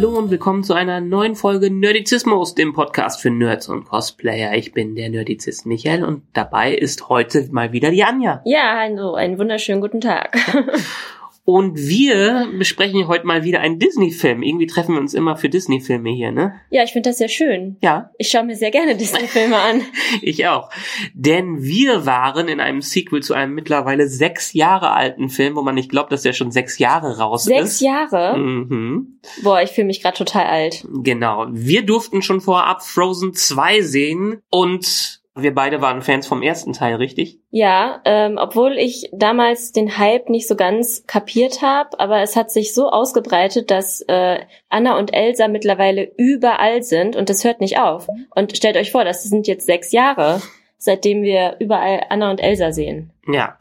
Hallo und willkommen zu einer neuen Folge Nerdizismus, dem Podcast für Nerds und Cosplayer. Ich bin der Nerdizist Michael und dabei ist heute mal wieder die Anja. Ja, hallo, einen wunderschönen guten Tag. Und wir besprechen heute mal wieder einen Disney-Film. Irgendwie treffen wir uns immer für Disney-Filme hier, ne? Ja, ich finde das sehr schön. Ja. Ich schaue mir sehr gerne Disney-Filme an. ich auch. Denn wir waren in einem Sequel zu einem mittlerweile sechs Jahre alten Film, wo man nicht glaubt, dass der schon sechs Jahre raus sechs ist. Sechs Jahre? Mhm. Boah, ich fühle mich gerade total alt. Genau. Wir durften schon vorab Frozen 2 sehen und wir beide waren Fans vom ersten Teil, richtig? Ja, ähm, obwohl ich damals den Hype nicht so ganz kapiert habe, aber es hat sich so ausgebreitet, dass äh, Anna und Elsa mittlerweile überall sind und das hört nicht auf. Und stellt euch vor, das sind jetzt sechs Jahre, seitdem wir überall Anna und Elsa sehen. Ja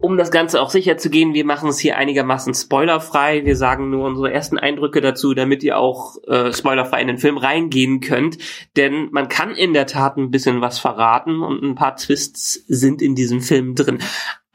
um das Ganze auch sicher zu gehen, wir machen es hier einigermaßen spoilerfrei. Wir sagen nur unsere ersten Eindrücke dazu, damit ihr auch äh, spoilerfrei in den Film reingehen könnt. Denn man kann in der Tat ein bisschen was verraten und ein paar Twists sind in diesem Film drin.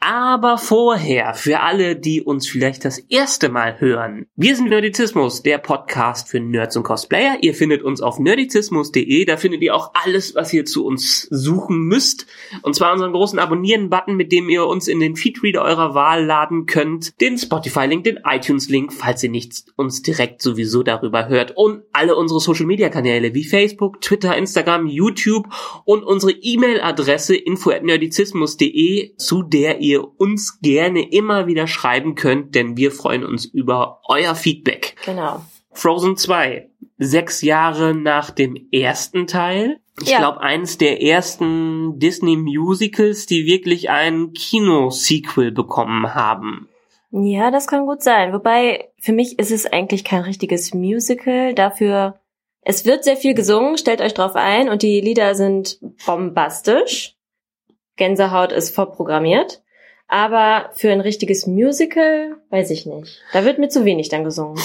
Aber vorher, für alle, die uns vielleicht das erste Mal hören, wir sind Nerdizismus, der Podcast für Nerds und Cosplayer. Ihr findet uns auf nerdizismus.de, da findet ihr auch alles, was ihr zu uns suchen müsst. Und zwar unseren großen Abonnieren-Button, mit dem ihr uns in den Feedreader eurer Wahl laden könnt, den Spotify-Link, den iTunes-Link, falls ihr nicht uns direkt sowieso darüber hört. Und alle unsere Social-Media-Kanäle wie Facebook, Twitter, Instagram, YouTube und unsere E-Mail-Adresse info.nerdizismus.de, zu der ihr ihr uns gerne immer wieder schreiben könnt, denn wir freuen uns über euer Feedback. Genau. Frozen 2, sechs Jahre nach dem ersten Teil. Ich ja. glaube, eines der ersten Disney Musicals, die wirklich ein Kino-Sequel bekommen haben. Ja, das kann gut sein. Wobei, für mich ist es eigentlich kein richtiges Musical. Dafür, es wird sehr viel gesungen, stellt euch drauf ein, und die Lieder sind bombastisch. Gänsehaut ist vorprogrammiert. Aber für ein richtiges Musical, weiß ich nicht. Da wird mir zu wenig dann gesungen.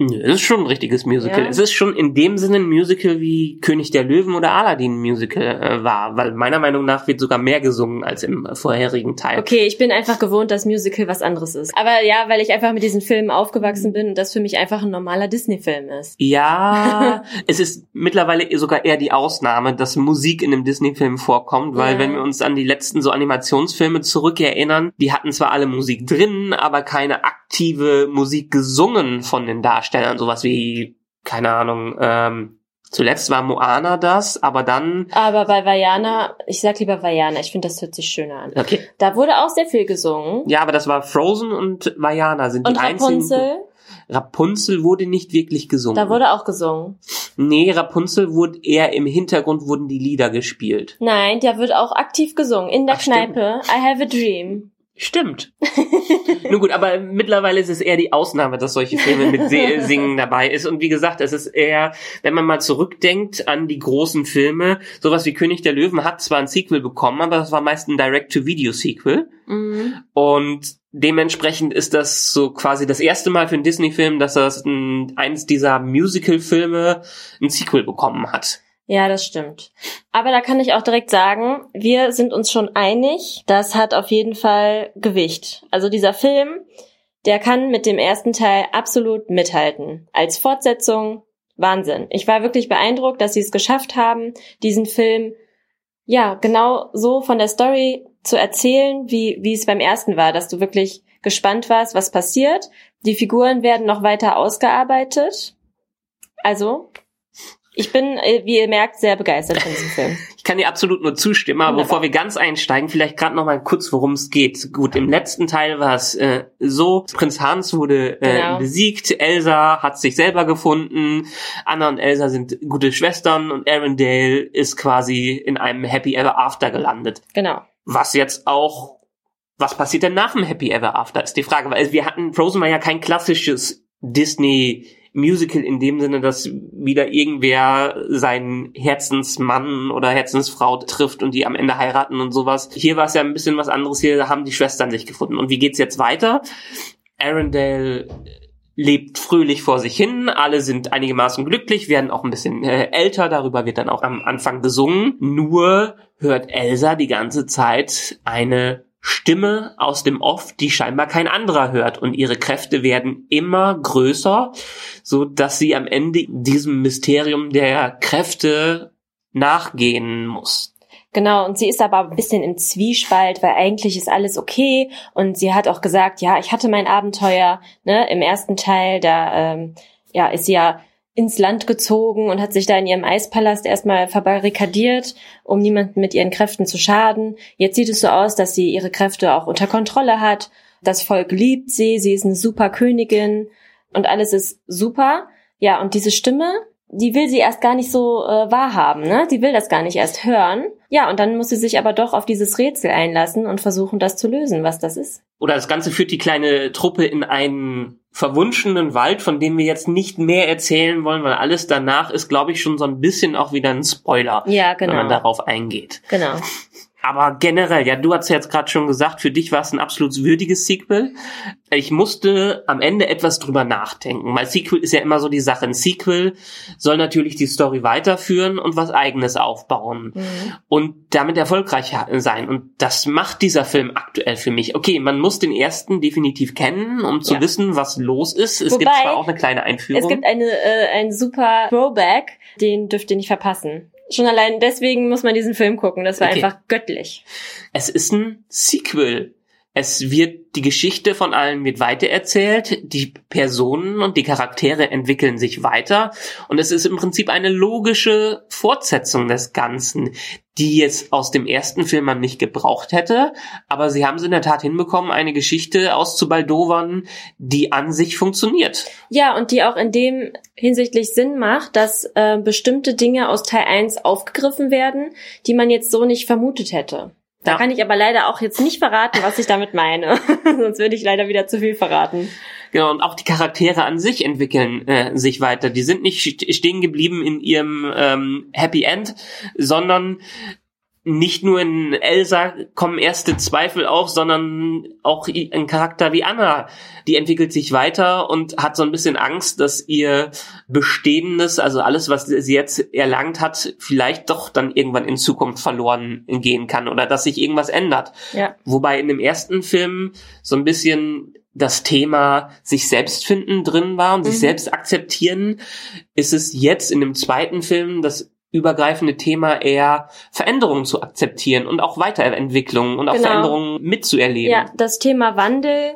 Es ist schon ein richtiges Musical. Ja. Es ist schon in dem Sinne ein Musical wie König der Löwen oder Aladdin Musical äh, war, weil meiner Meinung nach wird sogar mehr gesungen als im vorherigen Teil. Okay, ich bin einfach gewohnt, dass Musical was anderes ist. Aber ja, weil ich einfach mit diesen Filmen aufgewachsen bin und das für mich einfach ein normaler Disney-Film ist. Ja, es ist mittlerweile sogar eher die Ausnahme, dass Musik in einem Disney-Film vorkommt, weil ja. wenn wir uns an die letzten so Animationsfilme zurückerinnern, die hatten zwar alle Musik drin, aber keine aktive Musik gesungen von den Darstellern. Darstellern, sowas wie, keine Ahnung, ähm, Zuletzt war Moana das, aber dann. Aber bei Vajana, ich sag lieber Vajana, ich finde, das hört sich schöner an. Okay. Da wurde auch sehr viel gesungen. Ja, aber das war Frozen und Vajana sind und die Rapunzel? einzigen. Rapunzel wurde nicht wirklich gesungen. Da wurde auch gesungen. Nee, Rapunzel wurde eher im Hintergrund wurden die Lieder gespielt. Nein, da wird auch aktiv gesungen. In der Ach, Kneipe. Stimmt. I have a dream. Stimmt. Nun gut, aber mittlerweile ist es eher die Ausnahme, dass solche Filme mit Singen dabei ist. Und wie gesagt, es ist eher, wenn man mal zurückdenkt an die großen Filme, sowas wie König der Löwen hat zwar ein Sequel bekommen, aber das war meist ein Direct-to-Video-Sequel. Mhm. Und dementsprechend ist das so quasi das erste Mal für einen Disney-Film, dass das ein, eins dieser Musical-Filme ein Sequel bekommen hat. Ja, das stimmt. Aber da kann ich auch direkt sagen, wir sind uns schon einig, das hat auf jeden Fall Gewicht. Also dieser Film, der kann mit dem ersten Teil absolut mithalten. Als Fortsetzung Wahnsinn. Ich war wirklich beeindruckt, dass sie es geschafft haben, diesen Film ja genau so von der Story zu erzählen, wie, wie es beim ersten war, dass du wirklich gespannt warst, was passiert. Die Figuren werden noch weiter ausgearbeitet. Also ich bin, äh, wie ihr merkt, sehr begeistert von diesem Film. Ich kann dir absolut nur zustimmen, aber bevor wir ganz einsteigen, vielleicht gerade noch mal kurz, worum es geht. Gut, im letzten Teil war es äh, so, Prinz Hans wurde äh, genau. besiegt, Elsa hat sich selber gefunden, Anna und Elsa sind gute Schwestern und Arendelle ist quasi in einem Happy Ever After gelandet. Genau. Was jetzt auch was passiert denn nach dem Happy Ever After, ist die Frage, weil wir hatten, Frozen war ja kein klassisches Disney Musical in dem Sinne, dass wieder irgendwer seinen Herzensmann oder Herzensfrau trifft und die am Ende heiraten und sowas. Hier war es ja ein bisschen was anderes. Hier haben die Schwestern sich gefunden. Und wie geht's jetzt weiter? Arendelle lebt fröhlich vor sich hin, alle sind einigermaßen glücklich, werden auch ein bisschen äh, älter, darüber wird dann auch am Anfang gesungen. Nur hört Elsa die ganze Zeit eine Stimme aus dem Off, die scheinbar kein anderer hört und ihre Kräfte werden immer größer, so dass sie am Ende diesem Mysterium der Kräfte nachgehen muss. Genau, und sie ist aber ein bisschen im Zwiespalt, weil eigentlich ist alles okay. Und sie hat auch gesagt, ja, ich hatte mein Abenteuer, ne, im ersten Teil, da ähm, ja, ist sie ja ins Land gezogen und hat sich da in ihrem Eispalast erstmal verbarrikadiert, um niemanden mit ihren Kräften zu schaden. Jetzt sieht es so aus, dass sie ihre Kräfte auch unter Kontrolle hat. Das Volk liebt sie, sie ist eine super Königin und alles ist super. Ja, und diese Stimme, die will sie erst gar nicht so äh, wahrhaben, ne? Die will das gar nicht erst hören. Ja, und dann muss sie sich aber doch auf dieses Rätsel einlassen und versuchen, das zu lösen, was das ist. Oder das Ganze führt die kleine Truppe in einen verwunschenen Wald, von dem wir jetzt nicht mehr erzählen wollen, weil alles danach ist, glaube ich, schon so ein bisschen auch wieder ein Spoiler, ja, genau. wenn man darauf eingeht. Genau. Aber generell, ja, du hast ja jetzt gerade schon gesagt, für dich war es ein absolut würdiges Sequel. Ich musste am Ende etwas drüber nachdenken, weil Sequel ist ja immer so die Sache. Ein Sequel soll natürlich die Story weiterführen und was eigenes aufbauen mhm. und damit erfolgreich sein. Und das macht dieser Film aktuell für mich. Okay, man muss den ersten definitiv kennen, um zu ja. wissen, was los ist. Es Wobei, gibt zwar auch eine kleine Einführung. Es gibt eine, äh, ein super Throwback, den dürft ihr nicht verpassen. Schon allein deswegen muss man diesen Film gucken. Das war okay. einfach göttlich. Es ist ein Sequel. Es wird, die Geschichte von allen wird weitererzählt, die Personen und die Charaktere entwickeln sich weiter und es ist im Prinzip eine logische Fortsetzung des Ganzen, die jetzt aus dem ersten Film man nicht gebraucht hätte, aber sie haben es in der Tat hinbekommen, eine Geschichte auszubaldowern, die an sich funktioniert. Ja, und die auch in dem hinsichtlich Sinn macht, dass äh, bestimmte Dinge aus Teil 1 aufgegriffen werden, die man jetzt so nicht vermutet hätte. Da ja. kann ich aber leider auch jetzt nicht verraten, was ich damit meine. Sonst würde ich leider wieder zu viel verraten. Genau, und auch die Charaktere an sich entwickeln äh, sich weiter. Die sind nicht stehen geblieben in ihrem ähm, Happy End, sondern nicht nur in Elsa kommen erste Zweifel auf, sondern auch ein Charakter wie Anna, die entwickelt sich weiter und hat so ein bisschen Angst, dass ihr Bestehendes, also alles, was sie jetzt erlangt hat, vielleicht doch dann irgendwann in Zukunft verloren gehen kann oder dass sich irgendwas ändert. Ja. Wobei in dem ersten Film so ein bisschen das Thema sich selbst finden drin war und mhm. sich selbst akzeptieren, ist es jetzt in dem zweiten Film das übergreifende Thema eher Veränderungen zu akzeptieren und auch Weiterentwicklungen und auch genau. Veränderungen mitzuerleben. Ja, das Thema Wandel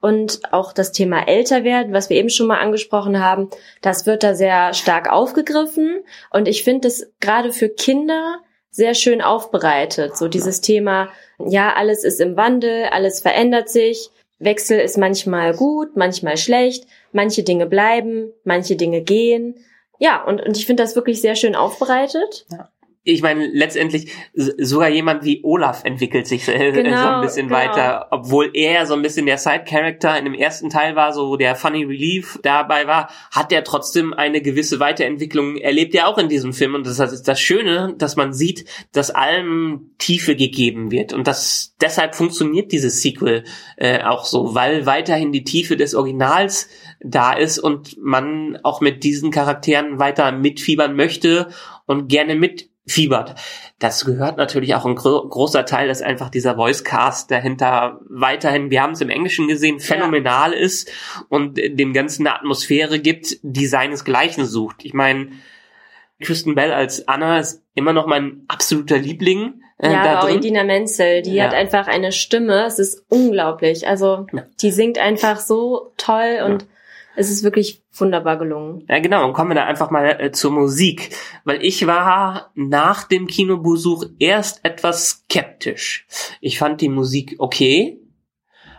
und auch das Thema Älterwerden, was wir eben schon mal angesprochen haben, das wird da sehr stark aufgegriffen und ich finde es gerade für Kinder sehr schön aufbereitet. So dieses Thema, ja, alles ist im Wandel, alles verändert sich, Wechsel ist manchmal gut, manchmal schlecht, manche Dinge bleiben, manche Dinge gehen ja, und, und ich finde das wirklich sehr schön aufbereitet. Ja ich meine, letztendlich sogar jemand wie Olaf entwickelt sich genau, so ein bisschen genau. weiter, obwohl er so ein bisschen der Side-Character in dem ersten Teil war, so der Funny Relief dabei war, hat er trotzdem eine gewisse Weiterentwicklung erlebt er auch in diesem Film und das ist das Schöne, dass man sieht, dass allem Tiefe gegeben wird und das deshalb funktioniert dieses Sequel äh, auch so, weil weiterhin die Tiefe des Originals da ist und man auch mit diesen Charakteren weiter mitfiebern möchte und gerne mit fiebert. Das gehört natürlich auch ein gro großer Teil, dass einfach dieser Voicecast dahinter weiterhin, wir haben es im Englischen gesehen, phänomenal ja. ist und dem Ganzen eine Atmosphäre gibt, die seinesgleichen sucht. Ich meine, Kristen Bell als Anna ist immer noch mein absoluter Liebling. Äh, ja, da auch drin. Edina Menzel, die ja. hat einfach eine Stimme, es ist unglaublich. Also ja. die singt einfach so toll und es ist wirklich wunderbar gelungen. Ja, genau. Und kommen wir da einfach mal äh, zur Musik. Weil ich war nach dem Kinobesuch erst etwas skeptisch. Ich fand die Musik okay.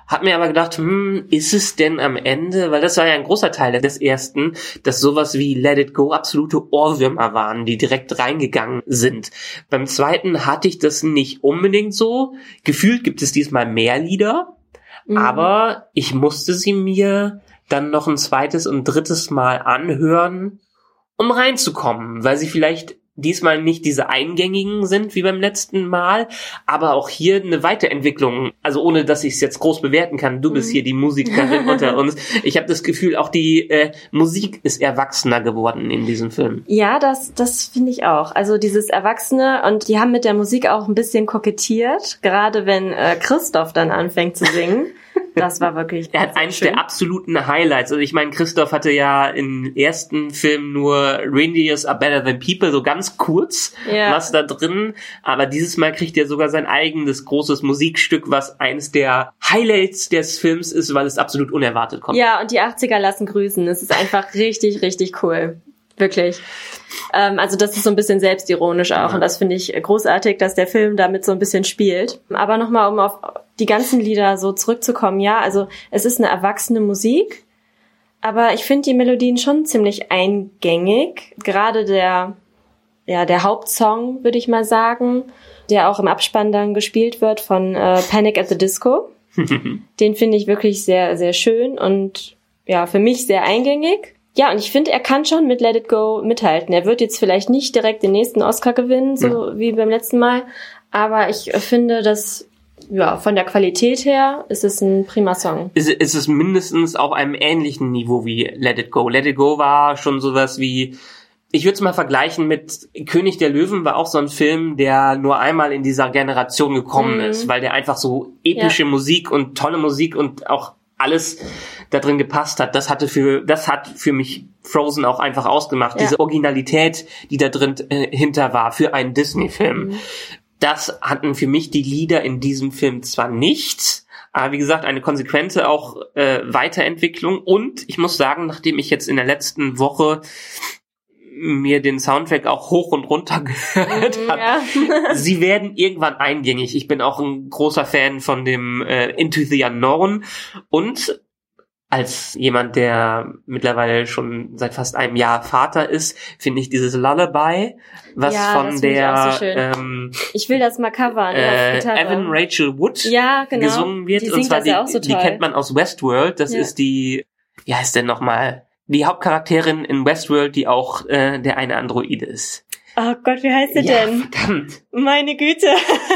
Hab mir aber gedacht, hm, ist es denn am Ende, weil das war ja ein großer Teil des ersten, dass sowas wie Let It Go absolute Ohrwürmer waren, die direkt reingegangen sind. Beim zweiten hatte ich das nicht unbedingt so. Gefühlt gibt es diesmal mehr Lieder, mhm. aber ich musste sie mir dann noch ein zweites und drittes Mal anhören, um reinzukommen, weil sie vielleicht diesmal nicht diese eingängigen sind wie beim letzten Mal, aber auch hier eine Weiterentwicklung. Also ohne, dass ich es jetzt groß bewerten kann. Du bist Mhm. hier die Musikerin unter uns. Ich habe das Gefühl, auch die äh, Musik ist erwachsener geworden in diesem Film. Ja, das, das finde ich auch. Also dieses Erwachsene und die haben mit der Musik auch ein bisschen kokettiert, gerade wenn äh, Christoph dann anfängt zu singen. Das war wirklich. Er hat eins schön. der absoluten Highlights. Also ich meine, Christoph hatte ja im ersten Film nur Reindeers are better than people, so ganz kurz Ja. was da drin. Aber dieses Mal kriegt er sogar sein eigenes großes Musikstück, was eines der Highlights des Films ist, weil es absolut unerwartet kommt. Ja, und die 80er lassen grüßen. Es ist einfach richtig, richtig cool. Wirklich. Ähm, also das ist so ein bisschen selbstironisch auch und das finde ich großartig, dass der Film damit so ein bisschen spielt. Aber nochmal, um auf die ganzen Lieder so zurückzukommen, ja, also es ist eine erwachsene Musik, aber ich finde die Melodien schon ziemlich eingängig. Gerade der, ja, der Hauptsong, würde ich mal sagen, der auch im Abspann dann gespielt wird von äh, Panic at the Disco. Den finde ich wirklich sehr, sehr schön und ja, für mich sehr eingängig. Ja, und ich finde, er kann schon mit Let It Go mithalten. Er wird jetzt vielleicht nicht direkt den nächsten Oscar gewinnen, so wie beim letzten Mal, aber ich finde, dass ja, von der Qualität her ist es ein prima Song. ist, ist es mindestens auf einem ähnlichen Niveau wie Let It Go. Let It Go war schon sowas wie, ich würde es mal vergleichen mit König der Löwen war auch so ein Film, der nur einmal in dieser Generation gekommen Mhm. ist, weil der einfach so epische Musik und tolle Musik und auch alles da drin gepasst hat. Das hatte für, das hat für mich Frozen auch einfach ausgemacht. Ja. Diese Originalität, die da drin äh, hinter war für einen Disney-Film. Mhm. Das hatten für mich die Lieder in diesem Film zwar nicht, aber wie gesagt, eine konsequente auch äh, Weiterentwicklung. Und ich muss sagen, nachdem ich jetzt in der letzten Woche mir den Soundtrack auch hoch und runter gehört habe, Ja. sie werden irgendwann eingängig. Ich bin auch ein großer Fan von dem äh, Into the Unknown und als jemand, der mittlerweile schon seit fast einem Jahr Vater ist, finde ich dieses Lullaby, was Ja, von finde ich der so ähm, Ich will das mal covern. äh. Evan Rachel Wood ja, genau. gesungen wird. Die und zwar das die, so die kennt man aus Westworld. Das Ja. ist die, wie heißt denn nochmal? Die Hauptcharakterin in Westworld, die auch äh, der eine Androide ist. Oh Gott, wie heißt sie ja, denn? verdammt. Meine Güte.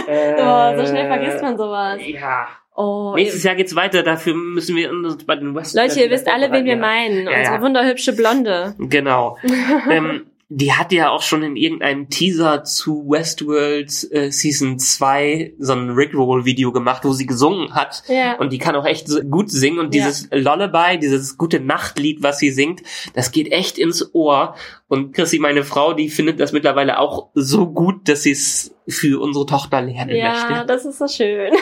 oh, so schnell vergisst man sowas. Ja. Oh, Nächstes Jahr geht's weiter, dafür müssen wir uns bei den West Leute, ihr wisst alle, wen wir meinen. Ja, Unsere wunderhübsche Blonde. Genau. ähm, die hat ja auch schon in irgendeinem Teaser zu Westworld äh, Season 2 so ein Rickroll-Video gemacht, wo sie gesungen hat. Ja. Und die kann auch echt gut singen. Und Ja. dieses Lullaby, dieses gute Nachtlied, was sie singt, das geht echt ins Ohr. Und Chrissy, meine Frau, die findet das mittlerweile auch so gut, dass sie es für unsere Tochter lernen Ja, möchte. das ist so schön.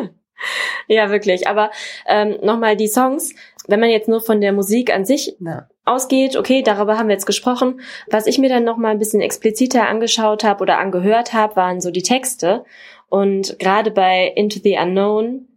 ja, wirklich. Aber ähm, nochmal die Songs, wenn man jetzt nur von der Musik an sich Ja. Ausgeht, okay, darüber haben wir jetzt gesprochen. Was ich mir dann nochmal ein bisschen expliziter angeschaut habe oder angehört habe, waren so die Texte. Und gerade bei Into the Unknown,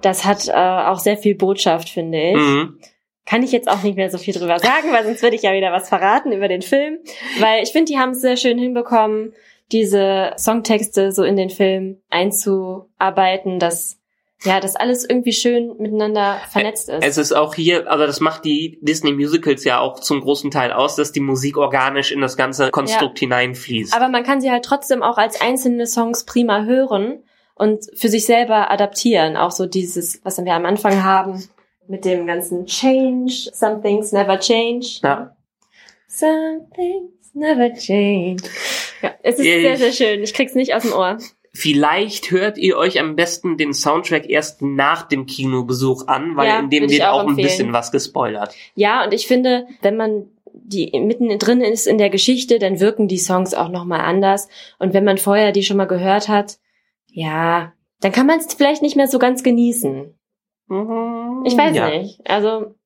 das hat äh, auch sehr viel Botschaft, finde ich. Mhm. Kann ich jetzt auch nicht mehr so viel drüber sagen, weil sonst würde ich ja wieder was verraten über den Film. Weil ich finde, die haben es sehr schön hinbekommen, diese Songtexte so in den Film einzuarbeiten, dass ja, dass alles irgendwie schön miteinander vernetzt ist. Es ist auch hier, also das macht die Disney Musicals ja auch zum großen Teil aus, dass die Musik organisch in das ganze Konstrukt hineinfließt. Aber man kann sie halt trotzdem auch als einzelne Songs prima hören und für sich selber adaptieren. Auch so dieses, was wir am Anfang haben mit dem ganzen Change, some things never change. Ja. Some things never change. Ja, es ist Ich- sehr, sehr schön. Ich krieg's nicht aus dem Ohr. Vielleicht hört ihr euch am besten den Soundtrack erst nach dem Kinobesuch an, weil Ja, in dem wird auch auch ein bisschen was gespoilert. Ja, und ich finde, wenn man die mitten drin ist in der Geschichte, dann wirken die Songs auch nochmal anders. Und wenn man vorher die schon mal gehört hat, ja, dann kann man es vielleicht nicht mehr so ganz genießen. Ich weiß ja. nicht. Also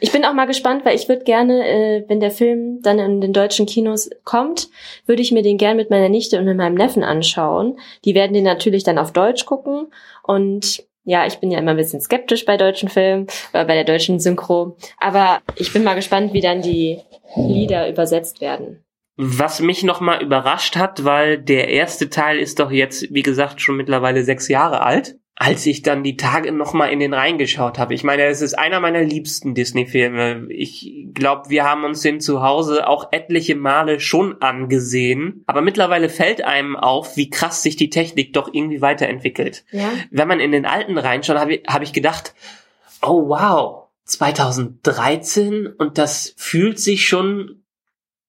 ich bin auch mal gespannt, weil ich würde gerne, äh, wenn der Film dann in den deutschen Kinos kommt, würde ich mir den gern mit meiner Nichte und mit meinem Neffen anschauen. Die werden den natürlich dann auf Deutsch gucken und ja, ich bin ja immer ein bisschen skeptisch bei deutschen Filmen, äh, bei der deutschen Synchro. Aber ich bin mal gespannt, wie dann die Lieder übersetzt werden. Was mich nochmal überrascht hat, weil der erste Teil ist doch jetzt, wie gesagt, schon mittlerweile sechs Jahre alt. Als ich dann die Tage nochmal in den reingeschaut habe. Ich meine, es ist einer meiner liebsten Disney-Filme. Ich glaube, wir haben uns den zu Hause auch etliche Male schon angesehen. Aber mittlerweile fällt einem auf, wie krass sich die Technik doch irgendwie weiterentwickelt. Ja. Wenn man in den alten reinschaut, habe ich, hab ich gedacht, oh wow, 2013 und das fühlt sich schon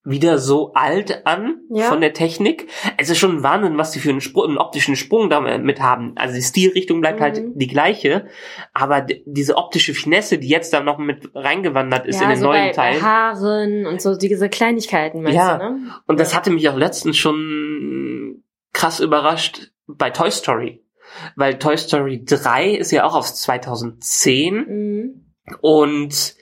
wieder so alt an Ja. von der Technik. Es ist schon ein Wahnsinn, was die für einen, Sprung, einen optischen Sprung damit haben. Also die Stilrichtung bleibt Mhm. halt die gleiche, aber diese optische Finesse, die jetzt da noch mit reingewandert ist ja, in den so neuen bei, Teilen. bei Haaren und so diese Kleinigkeiten, meinst Ja. du, ne? Und das hatte mich auch letztens schon krass überrascht bei Toy Story. Weil Toy Story 3 ist ja auch aus 2010 Mhm. und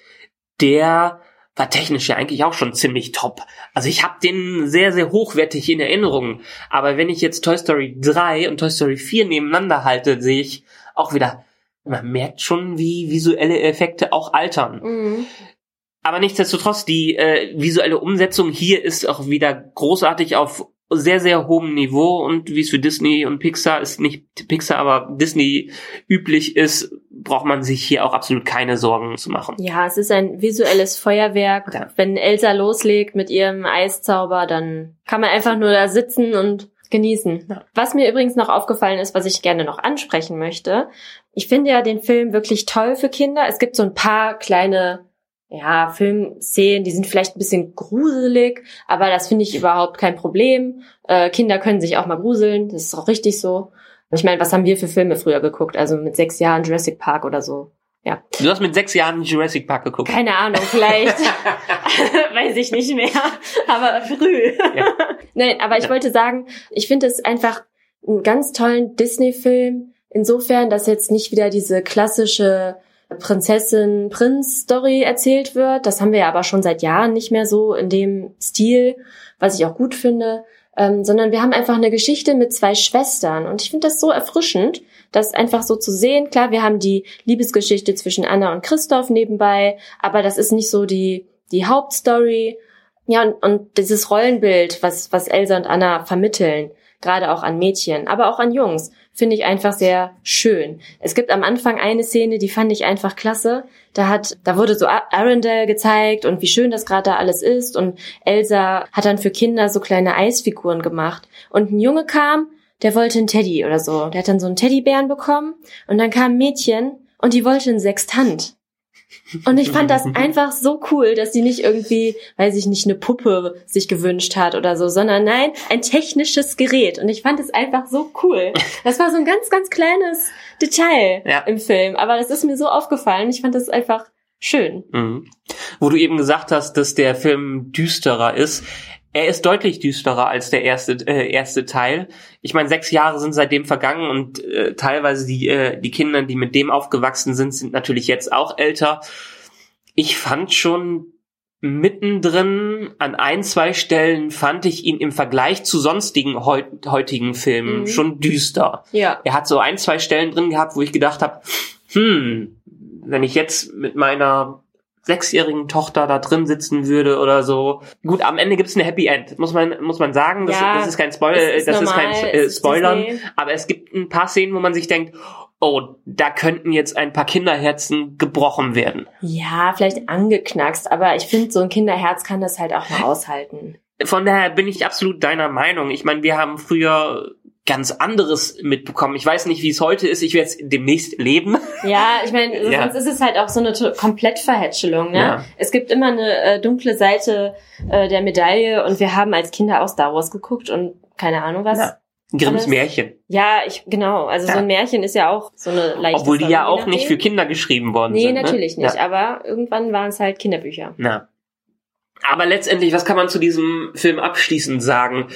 der war technisch ja eigentlich auch schon ziemlich top. Also ich habe den sehr, sehr hochwertig in Erinnerung. Aber wenn ich jetzt Toy Story 3 und Toy Story 4 nebeneinander halte, sehe ich auch wieder, man merkt schon, wie visuelle Effekte auch altern. Mhm. Aber nichtsdestotrotz, die äh, visuelle Umsetzung hier ist auch wieder großartig auf sehr, sehr hohem Niveau und wie es für Disney und Pixar ist, nicht Pixar, aber Disney üblich ist, braucht man sich hier auch absolut keine Sorgen zu machen. Ja, es ist ein visuelles Feuerwerk. Ja. Wenn Elsa loslegt mit ihrem Eiszauber, dann kann man einfach nur da sitzen und genießen. Ja. Was mir übrigens noch aufgefallen ist, was ich gerne noch ansprechen möchte. Ich finde ja den Film wirklich toll für Kinder. Es gibt so ein paar kleine ja, Filmszenen, die sind vielleicht ein bisschen gruselig, aber das finde ich überhaupt kein Problem. Äh, Kinder können sich auch mal gruseln, das ist auch richtig so. Ich meine, was haben wir für Filme früher geguckt? Also mit sechs Jahren Jurassic Park oder so. Ja, Du hast mit sechs Jahren Jurassic Park geguckt. keine Ahnung, vielleicht. Weiß ich nicht mehr. Aber früh. Ja. Nein, aber ich Ja. wollte sagen, ich finde es einfach einen ganz tollen Disney-Film. Insofern, dass jetzt nicht wieder diese klassische Prinzessin-Prinz-Story erzählt wird. Das haben wir ja aber schon seit Jahren nicht mehr so in dem Stil, was ich auch gut finde. Ähm, sondern wir haben einfach eine Geschichte mit zwei Schwestern. Und ich finde das so erfrischend, das einfach so zu sehen. Klar, wir haben die Liebesgeschichte zwischen Anna und Christoph nebenbei, aber das ist nicht so die, die Hauptstory. Ja, und, und dieses Rollenbild, was, was Elsa und Anna vermitteln, gerade auch an Mädchen, aber auch an Jungs, finde ich einfach sehr schön. Es gibt am Anfang eine Szene, die fand ich einfach klasse. Da hat, da wurde so Arendelle gezeigt und wie schön das gerade da alles ist und Elsa hat dann für Kinder so kleine Eisfiguren gemacht und ein Junge kam, der wollte einen Teddy oder so. Der hat dann so einen Teddybären bekommen und dann kam ein Mädchen und die wollte einen Sextant. Und ich fand das einfach so cool, dass sie nicht irgendwie, weiß ich nicht, eine Puppe sich gewünscht hat oder so, sondern nein, ein technisches Gerät. Und ich fand es einfach so cool. Das war so ein ganz, ganz kleines Detail Ja. im Film. Aber das ist mir so aufgefallen. Ich fand das einfach schön. Mhm. Wo du eben gesagt hast, dass der Film düsterer ist. Er ist deutlich düsterer als der erste, äh, erste Teil. Ich meine, sechs Jahre sind seitdem vergangen und äh, teilweise die, äh, die Kinder, die mit dem aufgewachsen sind, sind natürlich jetzt auch älter. Ich fand schon mittendrin an ein, zwei Stellen fand ich ihn im Vergleich zu sonstigen heut, heutigen Filmen Mhm. schon düster. Ja. Er hat so ein, zwei Stellen drin gehabt, wo ich gedacht habe, hm, wenn ich jetzt mit meiner sechsjährigen Tochter da drin sitzen würde oder so. Gut, am Ende gibt's eine Happy End, muss man muss man sagen. Das, Ja, das ist kein Spoiler, es das ist ist kein normal, äh, es ist Spoilern. Disney. Aber es gibt ein paar Szenen, wo man sich denkt, oh, da könnten jetzt ein paar Kinderherzen gebrochen werden. Ja, vielleicht angeknackst, aber ich finde, so ein Kinderherz kann das halt auch mal aushalten. Von daher bin ich absolut deiner Meinung. Ich meine, wir haben früher ganz anderes mitbekommen. Ich weiß nicht, wie es heute ist. Ich werde es demnächst leben. Ja, ich meine, Ja. sonst ist es halt auch so eine Komplettverhätschelung. Ne? Ja. Es gibt immer eine äh, dunkle Seite äh, der Medaille und wir haben als Kinder auch Star Wars geguckt und keine Ahnung was. Ja. Ja, Grimms Aber es- Märchen. ich genau. Also so Ja. ein Märchen ist ja auch so eine leichte Obwohl die ja auch nicht für Kinder geschrieben worden Nee, sind. natürlich ne? nicht. Ja. Aber irgendwann waren es halt Kinderbücher. Na. Aber letztendlich, was kann man zu diesem Film abschließend sagen?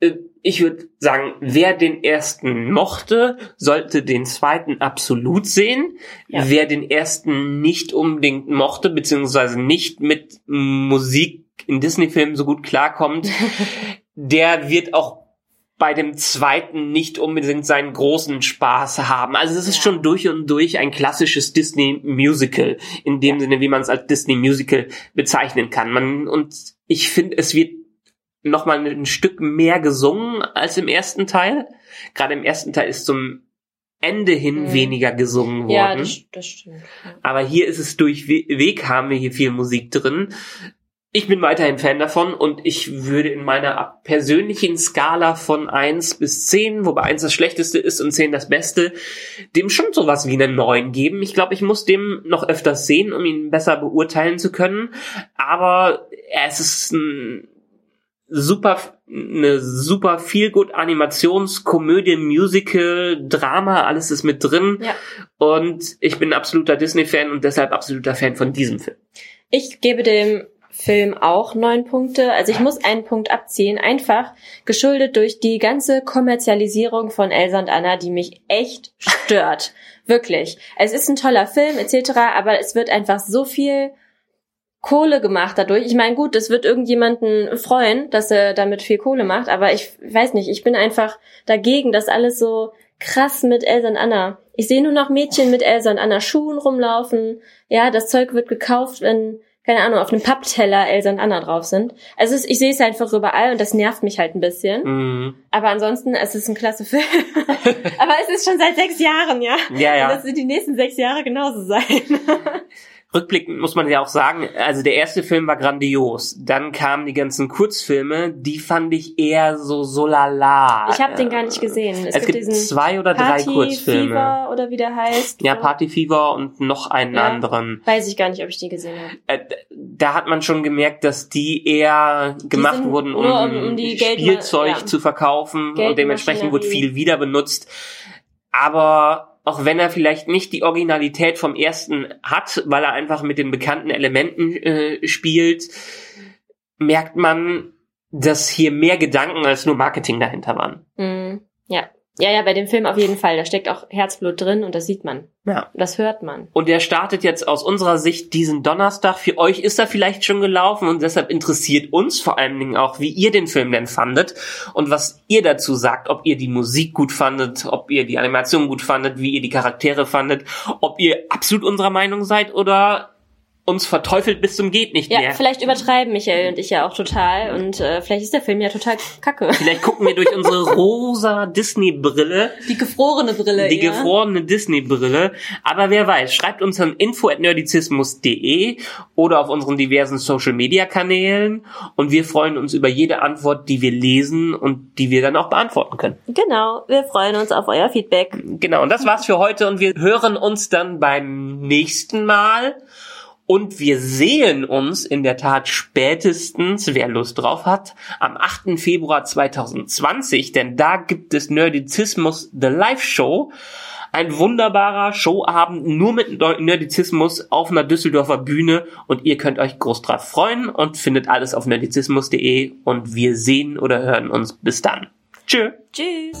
Äh, Ich würde sagen, wer den ersten mochte, sollte den zweiten absolut sehen. Ja. Wer den ersten nicht unbedingt mochte, beziehungsweise nicht mit Musik in Disney-Filmen so gut klarkommt, der wird auch bei dem zweiten nicht unbedingt seinen großen Spaß haben. Also es ist Ja. schon durch und durch ein klassisches Disney Musical in dem Sinne, wie man es als Disney Musical bezeichnen kann. Man und ich finde, es wird noch mal ein Stück mehr gesungen als im ersten Teil. Gerade im ersten Teil ist zum Ende hin Mhm. weniger gesungen worden. Ja, das, das stimmt. Aber hier ist es durchweg, haben wir hier viel Musik drin. Ich bin weiterhin Fan davon und ich würde in meiner persönlichen Skala von 1 bis 10, wobei 1 das schlechteste ist und 10 das beste, dem schon sowas wie einen 9 geben. Ich glaube, ich muss dem noch öfters sehen, um ihn besser beurteilen zu können. Aber es ist ein super, eine super viel gut Animationskomödie, Musical, Drama, alles ist mit drin. Ja. Und ich bin absoluter Disney-Fan und deshalb absoluter Fan von diesem Film. Ich gebe dem Film auch neun Punkte. Also ich muss einen Punkt abziehen, einfach geschuldet durch die ganze Kommerzialisierung von Elsa und Anna, die mich echt stört. Wirklich. Es ist ein toller Film etc., aber es wird einfach so viel Kohle gemacht dadurch. Ich meine, gut, das wird irgendjemanden freuen, dass er damit viel Kohle macht, aber ich weiß nicht, ich bin einfach dagegen, dass alles so krass mit Elsa und Anna. Ich sehe nur noch Mädchen mit Elsa und Anna Schuhen rumlaufen. Ja, das Zeug wird gekauft, wenn, keine Ahnung, auf einem Pappteller Elsa und Anna drauf sind. Also ich sehe es einfach überall und das nervt mich halt ein bisschen. Mhm. Aber ansonsten, es ist ein klasse Film. aber es ist schon seit sechs Jahren, ja. Ja, Und ja. das wird die nächsten sechs Jahre genauso sein. Rückblickend muss man ja auch sagen, also der erste Film war grandios. Dann kamen die ganzen Kurzfilme, die fand ich eher so so lala. Ich habe den gar nicht gesehen. Es, gibt zwei oder drei Party Kurzfilme. Fever oder wie der heißt. Ja, Party Fever und noch einen Ja. anderen. Weiß ich gar nicht, ob ich die gesehen habe. Äh, da hat man schon gemerkt, dass die eher gemacht sind wurden, um, um- um die Spielzeug ja. zu verkaufen und dementsprechend wurde Geldmaschinerie. viel wieder benutzt. Aber auch wenn er vielleicht nicht die Originalität vom ersten hat, weil er einfach mit den bekannten Elementen äh, spielt, merkt man, dass hier mehr Gedanken als nur Marketing dahinter waren. Mhm. Ja. Ja, ja, bei dem Film auf jeden Fall. Da steckt auch Herzblut drin und das sieht man. Ja. Das hört man. Und der startet jetzt aus unserer Sicht diesen Donnerstag. Für euch ist er vielleicht schon gelaufen und deshalb interessiert uns vor allen Dingen auch, wie ihr den Film denn fandet und was ihr dazu sagt, ob ihr die Musik gut fandet, ob ihr die Animation gut fandet, wie ihr die Charaktere fandet, ob ihr absolut unserer Meinung seid oder uns verteufelt bis zum geht nicht Ja, mehr. vielleicht übertreiben Michael und ich ja auch total und äh, vielleicht ist der Film ja total kacke. Vielleicht gucken wir durch unsere rosa Disney-Brille Die gefrorene Brille. die ja. gefrorene Disney-Brille. Aber wer weiß, schreibt uns an info.nerdizismus.de oder auf unseren diversen Social-Media-Kanälen und wir freuen uns über jede Antwort, die wir lesen und die wir dann auch beantworten können. Genau, wir freuen uns auf euer Feedback. Genau, und das war's für heute und wir hören uns dann beim nächsten Mal. Und wir sehen uns in der Tat spätestens, wer Lust drauf hat, am 8. Februar 2020, denn da gibt es Nerdizismus The Live Show. Ein wunderbarer Showabend nur mit Nerdizismus auf einer Düsseldorfer Bühne und ihr könnt euch groß drauf freuen und findet alles auf nerdizismus.de und wir sehen oder hören uns bis dann. Tschö. Tschüss.